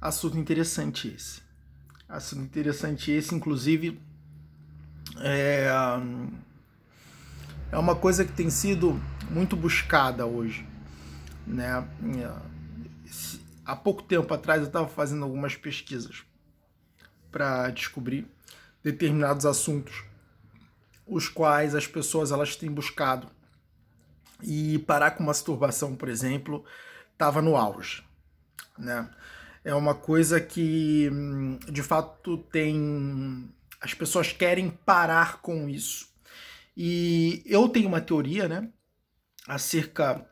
Assunto interessante esse. Assunto interessante esse, inclusive, é, é uma coisa que tem sido muito buscada hoje. Né? Há pouco tempo atrás eu estava fazendo algumas pesquisas para descobrir determinados assuntos os quais as pessoas elas têm buscado e parar com masturbação, por exemplo, estava no auge, né? É uma coisa que de fato tem as pessoas querem parar com isso. E eu tenho uma teoria, né, acerca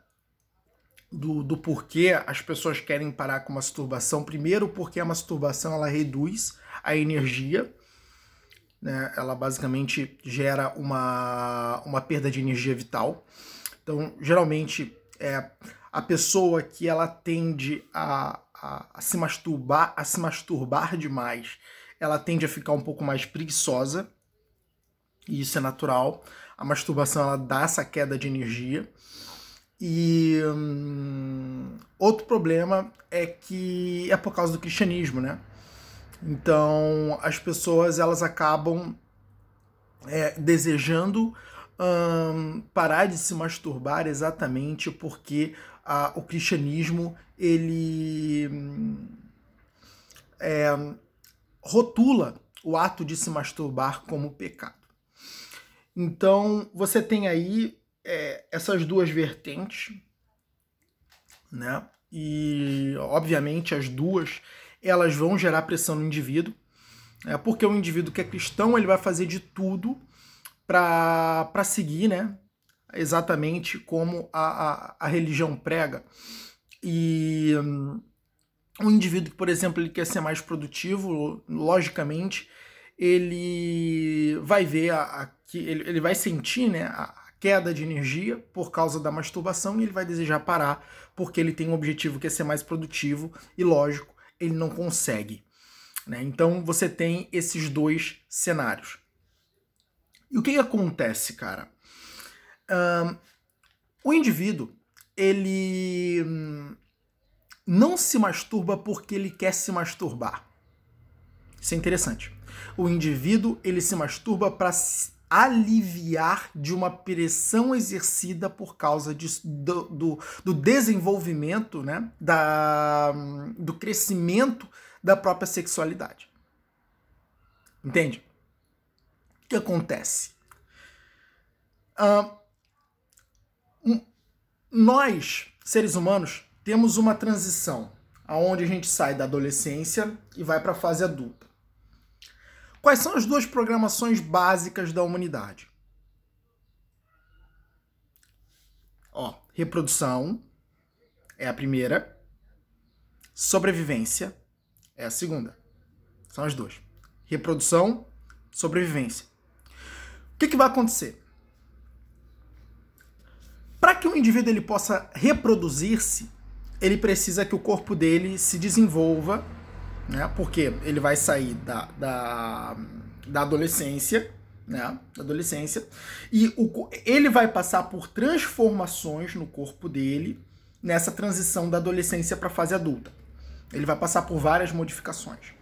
do, do porquê as pessoas querem parar com masturbação. Primeiro, porque a masturbação ela reduz a energia, né? Ela basicamente gera uma, uma perda de energia vital. Então, geralmente, é a pessoa que ela tende a, a, se masturbar, a se masturbar demais, ela tende a ficar um pouco mais preguiçosa. E isso é natural. A masturbação ela dá essa queda de energia. E hum, outro problema é que é por causa do cristianismo, né? Então as pessoas elas acabam é, desejando hum, parar de se masturbar exatamente porque a, o cristianismo ele é, rotula o ato de se masturbar como pecado. Então você tem aí é, essas duas vertentes, né? E obviamente as duas elas vão gerar pressão no indivíduo, é, porque o indivíduo que é cristão ele vai fazer de tudo para seguir, né? Exatamente como a, a, a religião prega. E um, um indivíduo que, por exemplo, ele quer ser mais produtivo, logicamente, ele vai ver a, a que ele, ele vai sentir né, a queda de energia por causa da masturbação e ele vai desejar parar porque ele tem um objetivo que é ser mais produtivo e lógico ele não consegue. Né? Então você tem esses dois cenários. E o que, que acontece, cara? Um, o indivíduo ele hum, não se masturba porque ele quer se masturbar. Isso é interessante. O indivíduo ele se masturba para aliviar de uma pressão exercida por causa de, do, do, do, desenvolvimento, né, da, do crescimento da própria sexualidade. Entende? O que acontece? Uh, nós, seres humanos, temos uma transição aonde a gente sai da adolescência e vai para a fase adulta. Quais são as duas programações básicas da humanidade? Ó, reprodução é a primeira, sobrevivência é a segunda. São as duas. Reprodução, sobrevivência. O que, que vai acontecer? Que o indivíduo ele possa reproduzir-se, ele precisa que o corpo dele se desenvolva né? Porque ele vai sair da, da, da adolescência, né? Adolescência, e o, ele vai passar por transformações no corpo dele nessa transição da adolescência para a fase adulta. Ele vai passar por várias modificações.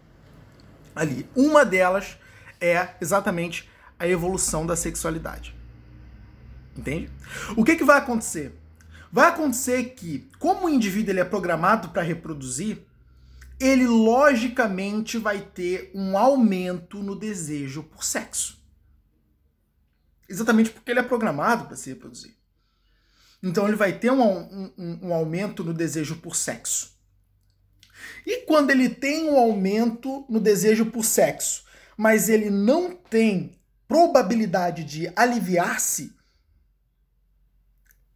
Ali, uma delas é exatamente a evolução da sexualidade. Entende? O que, que vai acontecer? Vai acontecer que, como o indivíduo ele é programado para reproduzir, ele logicamente vai ter um aumento no desejo por sexo. Exatamente porque ele é programado para se reproduzir. Então ele vai ter um, um, um, aumento no desejo por sexo. E quando ele tem um aumento no desejo por sexo, mas ele não tem probabilidade de aliviar-se,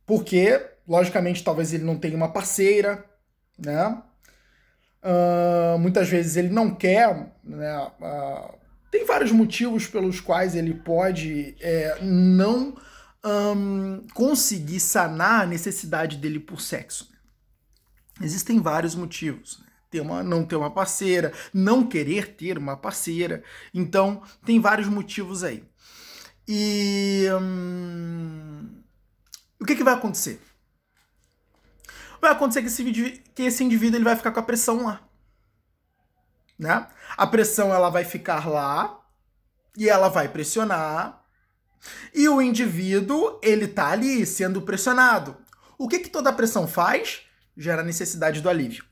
porque, logicamente, talvez ele não tenha uma parceira, né? Uh, muitas vezes ele não quer, né? Uh, tem vários motivos pelos quais ele pode é, não um, conseguir sanar a necessidade dele por sexo. Existem vários motivos. Né? Ter uma, não ter uma parceira, não querer ter uma parceira. Então, tem vários motivos aí. E hum, o que, que vai acontecer? vai acontecer que esse, que esse indivíduo ele vai ficar com a pressão lá. né? A pressão ela vai ficar lá e ela vai pressionar. E o indivíduo, ele tá ali sendo pressionado. O que que toda pressão faz? Gera necessidade do alívio.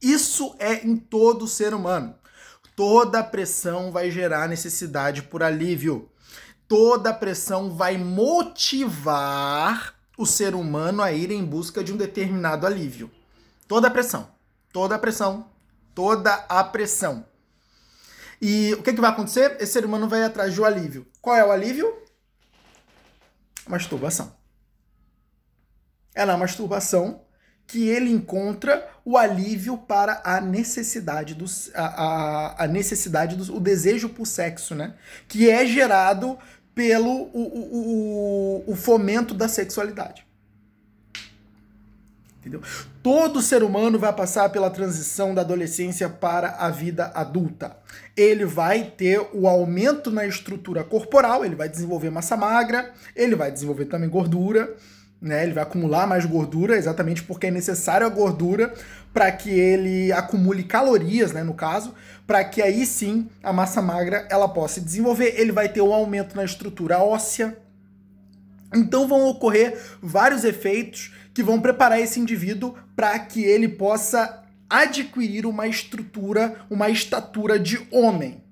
Isso é em todo ser humano. Toda pressão vai gerar necessidade por alívio. Toda pressão vai motivar o ser humano a ir em busca de um determinado alívio. Toda pressão. Toda pressão toda a pressão. E o que, que vai acontecer? Esse ser humano vai atrás do alívio. Qual é o alívio? Masturbação. É na masturbação que ele encontra o alívio para a necessidade do, a, a, a necessidade do o desejo por sexo, né? Que é gerado pelo o, o, o, fomento da sexualidade. Entendeu? Todo ser humano vai passar pela transição da adolescência para a vida adulta. Ele vai ter o aumento na estrutura corporal, ele vai desenvolver massa magra, ele vai desenvolver também gordura, né? Ele vai acumular mais gordura, exatamente porque é necessário a gordura para que ele acumule calorias, né, no caso, para que aí sim a massa magra ela possa se desenvolver. Ele vai ter um aumento na estrutura óssea. Então vão ocorrer vários efeitos que vão preparar esse indivíduo para que ele possa adquirir uma estrutura, uma estatura de homem.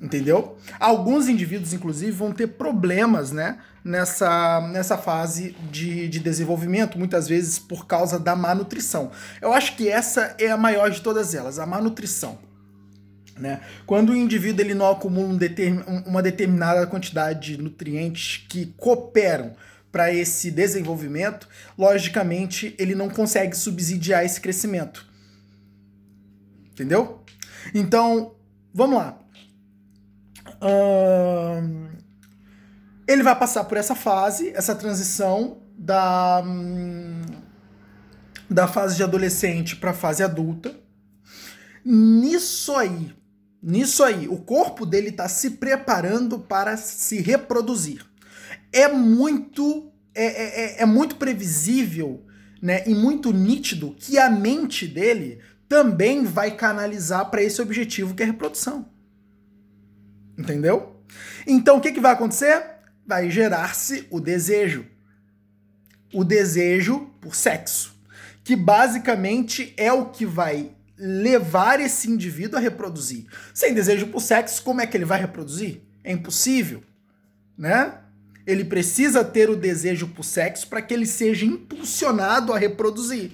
Entendeu? Alguns indivíduos, inclusive, vão ter problemas né, nessa, nessa fase de, de desenvolvimento, muitas vezes por causa da má nutrição. Eu acho que essa é a maior de todas elas, a má nutrição. Né? Quando o indivíduo ele não acumula um determin, uma determinada quantidade de nutrientes que cooperam para esse desenvolvimento, logicamente ele não consegue subsidiar esse crescimento. Entendeu? Então, vamos lá. Hum, ele vai passar por essa fase, essa transição da, hum, da fase de adolescente para a fase adulta. Nisso aí, nisso aí, o corpo dele está se preparando para se reproduzir é muito é, é, é, é muito previsível né, e muito nítido que a mente dele também vai canalizar para esse objetivo que é reprodução. Entendeu? Então o que, que vai acontecer? Vai gerar-se o desejo. O desejo por sexo. Que basicamente é o que vai levar esse indivíduo a reproduzir. Sem desejo por sexo, como é que ele vai reproduzir? É impossível, né? Ele precisa ter o desejo por sexo para que ele seja impulsionado a reproduzir.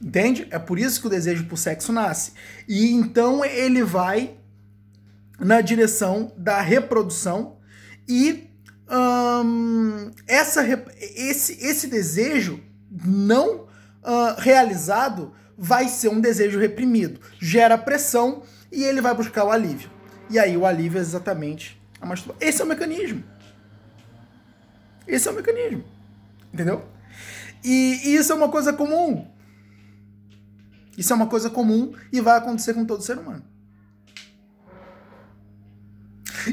Entende? É por isso que o desejo por sexo nasce. E então ele vai na direção da reprodução e essa, esse, esse desejo não uh, realizado vai ser um desejo reprimido. Gera pressão e ele vai buscar o alívio. E aí o alívio é exatamente a masturbação. Esse é o mecanismo. Esse é o mecanismo. Entendeu? E, e isso é uma coisa comum. Isso é uma coisa comum e vai acontecer com todo ser humano.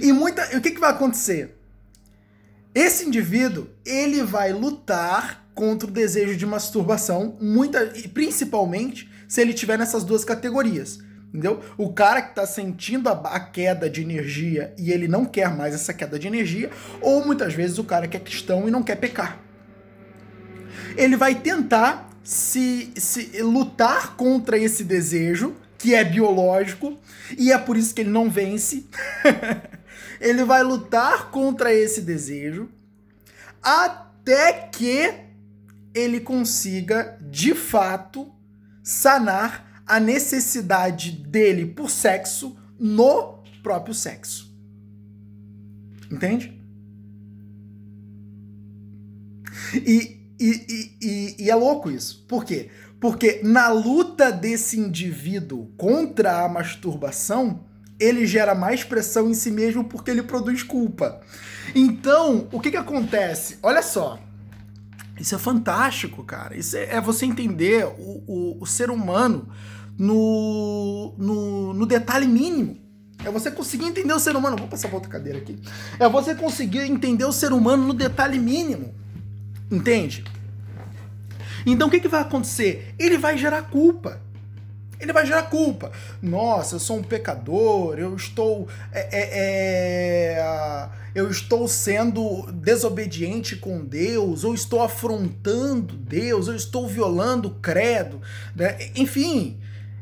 E muita, o que, que vai acontecer? Esse indivíduo, ele vai lutar contra o desejo de masturbação, muita, principalmente se ele tiver nessas duas categorias. Entendeu? O cara que está sentindo a, a, queda de energia e ele não quer mais essa queda de energia, ou muitas vezes o cara que é cristão e não quer pecar. Ele vai tentar se, se lutar contra esse desejo, que é biológico, e é por isso que ele não vence. ele vai lutar contra esse desejo até que ele consiga, de fato, sanar a necessidade dele por sexo no próprio sexo. Entende? E, e, e, e, é louco isso. Por quê? Porque na luta desse indivíduo contra a masturbação, ele gera mais pressão em si mesmo porque ele produz culpa. Então, o que, que acontece? Olha só. Isso é fantástico, cara. Isso é, é você entender o, o, o ser humano no, no, no, detalhe mínimo. É você conseguir entender o ser humano. Vou passar pra outra cadeira aqui. É você conseguir entender o ser humano no detalhe mínimo. Entende? Então o que, que vai acontecer? Ele vai gerar culpa. Ele vai gerar culpa. Nossa, eu sou um pecador, eu estou. É, é, é, eu estou sendo desobediente com Deus, ou estou afrontando Deus, ou estou violando o credo. Né? Enfim,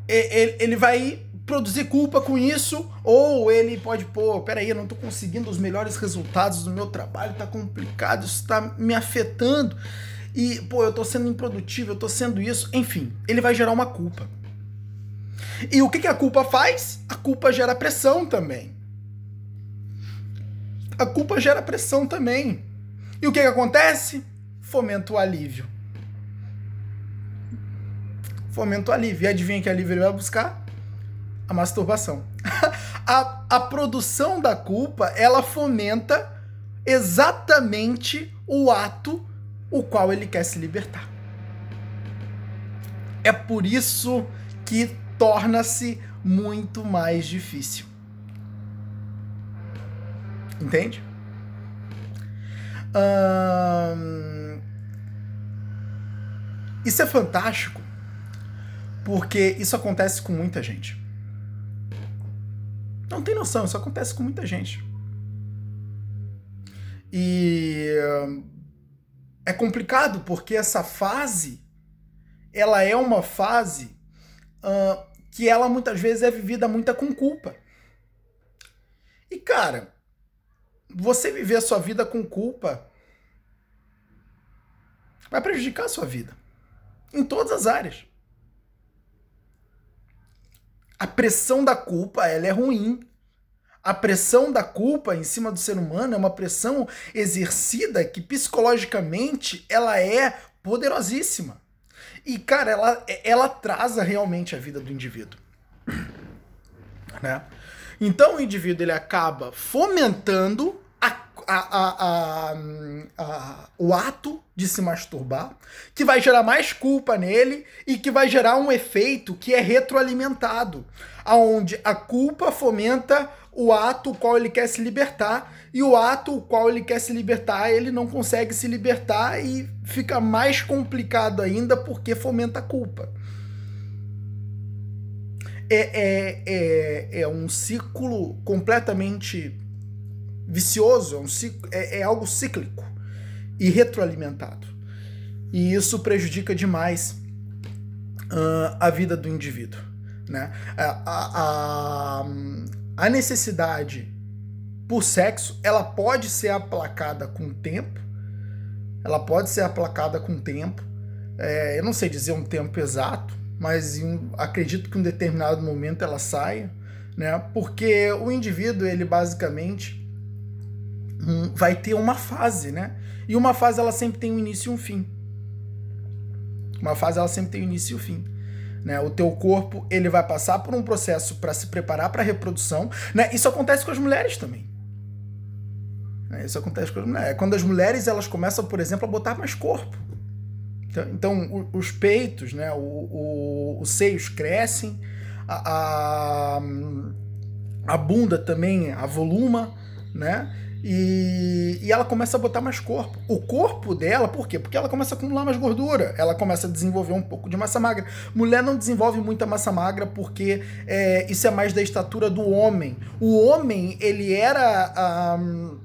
ele vai produzir culpa com isso, ou ele pode, pô, peraí, eu não estou conseguindo os melhores resultados do meu trabalho, tá complicado, isso está me afetando. E, pô, eu estou sendo improdutivo, eu estou sendo isso. Enfim, ele vai gerar uma culpa. E o que, que a culpa faz? A culpa gera pressão também. A culpa gera pressão também. E o que, que acontece? Fomenta o alívio. Fomenta o alívio. E adivinha que alívio ele vai buscar? A masturbação. a, a produção da culpa, ela fomenta exatamente o ato o qual ele quer se libertar. É por isso que torna-se muito mais difícil. Entende? Hum... Isso é fantástico porque isso acontece com muita gente. Não tem noção, isso acontece com muita gente. E é complicado porque essa fase ela é uma fase uh, que ela muitas vezes é vivida muita com culpa. E cara, você viver a sua vida com culpa vai prejudicar a sua vida em todas as áreas. A pressão da culpa, ela é ruim. A pressão da culpa em cima do ser humano é uma pressão exercida que psicologicamente ela é poderosíssima. E, cara, ela, ela atrasa realmente a vida do indivíduo. Né? Então o indivíduo ele acaba fomentando a, a, a, o ato de se masturbar, que vai gerar mais culpa nele e que vai gerar um efeito que é retroalimentado, aonde a culpa fomenta o ato qual ele quer se libertar e o ato qual ele quer se libertar ele não consegue se libertar e fica mais complicado ainda porque fomenta a culpa. É, é, é, é um ciclo completamente vicioso, é, um ciclo, é, é algo cíclico e retroalimentado. E isso prejudica demais uh, a vida do indivíduo. Né? A, a, a, necessidade por sexo ela pode ser aplacada com o tempo, ela pode ser aplacada com o tempo. É, eu não sei dizer um tempo exato, mas em, acredito que em um determinado momento ela saia, né? Porque o indivíduo ele basicamente hum, vai ter uma fase, né? E uma fase ela sempre tem um início e um fim. Uma fase ela sempre tem um início e um fim. Né? O teu corpo ele vai passar por um processo para se preparar para a reprodução. Né? Isso acontece com as mulheres também. Né? Isso acontece com as mulheres. Quando as mulheres elas começam, por exemplo, a botar mais corpo. Então, então os peitos, né? o, o, os seios crescem, a, a, a bunda também avoluma, né? E, e, ela começa a botar mais corpo. O corpo dela, por quê? Porque ela começa a acumular mais gordura, ela começa a desenvolver um pouco de massa magra. Mulher não desenvolve muita massa magra porque é, isso é mais da estatura do homem. O homem, ele era. Um,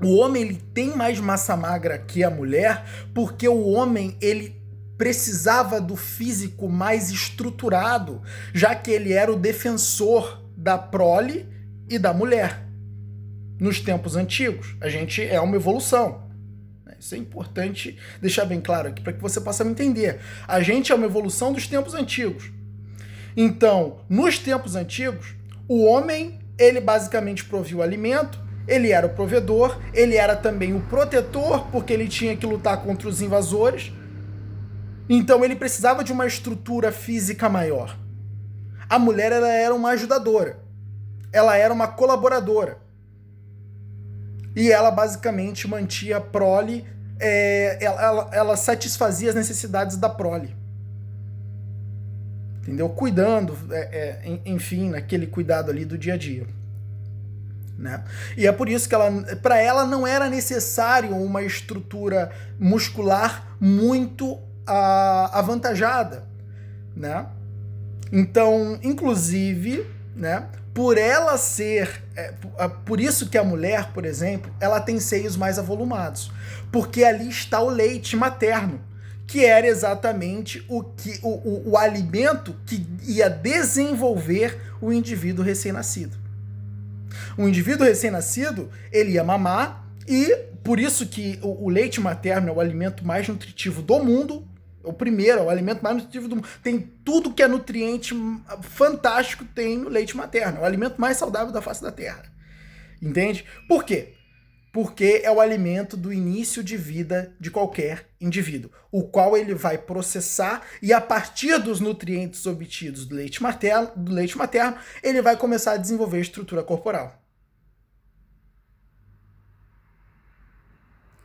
o homem ele tem mais massa magra que a mulher porque o homem ele precisava do físico mais estruturado, já que ele era o defensor da prole e da mulher nos tempos antigos. A gente é uma evolução. Isso é importante deixar bem claro aqui para que você possa me entender. A gente é uma evolução dos tempos antigos. Então, nos tempos antigos, o homem, ele basicamente provia o alimento, ele era o provedor, ele era também o protetor, porque ele tinha que lutar contra os invasores. Então ele precisava de uma estrutura física maior. A mulher ela era uma ajudadora. Ela era uma colaboradora e ela basicamente mantinha a prole, é, ela, ela, ela satisfazia as necessidades da prole. Entendeu? Cuidando, é, é, enfim, naquele cuidado ali do dia a dia. Né? E é por isso que ela, para ela não era necessário uma estrutura muscular muito a, avantajada, né? Então, inclusive, né, por ela ser, é, por isso que a mulher, por exemplo, ela tem seios mais avolumados, porque ali está o leite materno, que era exatamente o que o, o, o alimento que ia desenvolver o indivíduo recém-nascido. O indivíduo recém-nascido, ele ia mamar e por isso que o, o leite materno é o alimento mais nutritivo do mundo, o primeiro, é o alimento mais nutritivo do mundo. Tem tudo que é nutriente fantástico tem no leite materno. É o alimento mais saudável da face da Terra. Entende? Por quê? Porque é o alimento do início de vida de qualquer indivíduo, o qual ele vai processar e a partir dos nutrientes obtidos do leite materno, do leite materno, ele vai começar a desenvolver estrutura corporal.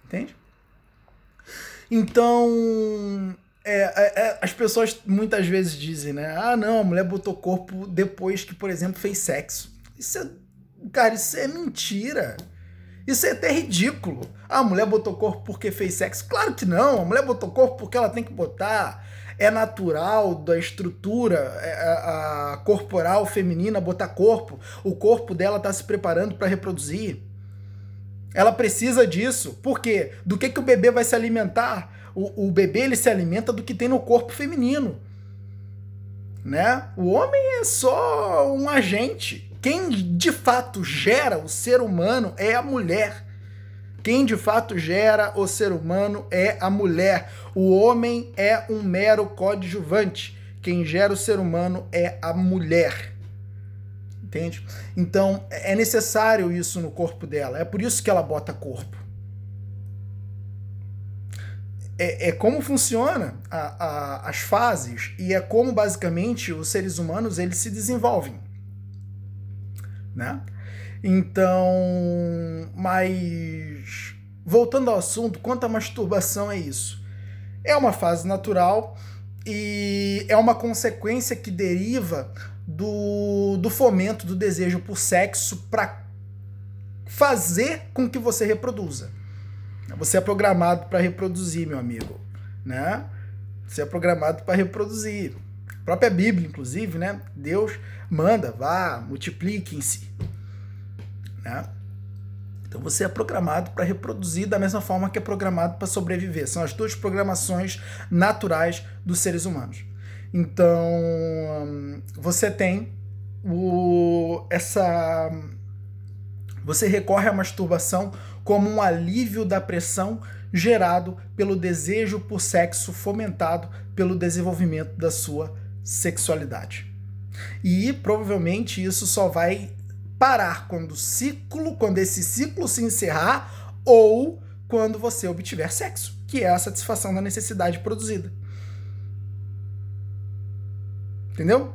Entende? Então, é, é, é, as pessoas muitas vezes dizem, né? Ah, não, a mulher botou corpo depois que, por exemplo, fez sexo. Isso é. Cara, isso é mentira. Isso é até ridículo. Ah, a mulher botou corpo porque fez sexo. Claro que não. A mulher botou corpo porque ela tem que botar. É natural da estrutura é, a, a corporal feminina botar corpo. O corpo dela está se preparando para reproduzir. Ela precisa disso. Por quê? Do que, que o bebê vai se alimentar? O, o bebê ele se alimenta do que tem no corpo feminino. Né? O homem é só um agente. Quem de fato gera o ser humano é a mulher. Quem de fato gera o ser humano é a mulher. O homem é um mero coadjuvante. Quem gera o ser humano é a mulher. Entende? Então é necessário isso no corpo dela. É por isso que ela bota corpo é, é como funciona a, a, as fases e é como basicamente os seres humanos eles se desenvolvem, né? Então, mas voltando ao assunto, quanto à masturbação é isso? É uma fase natural e é uma consequência que deriva do, do fomento do desejo por sexo para fazer com que você reproduza. Você é programado para reproduzir, meu amigo, né? Você é programado para reproduzir. A própria Bíblia, inclusive, né? Deus manda, vá, multipliquem-se, né? Então você é programado para reproduzir da mesma forma que é programado para sobreviver. São as duas programações naturais dos seres humanos. Então você tem o, essa. Você recorre à masturbação como um alívio da pressão gerado pelo desejo por sexo fomentado pelo desenvolvimento da sua sexualidade. E provavelmente isso só vai parar quando o ciclo, quando esse ciclo se encerrar ou quando você obtiver sexo, que é a satisfação da necessidade produzida. Entendeu?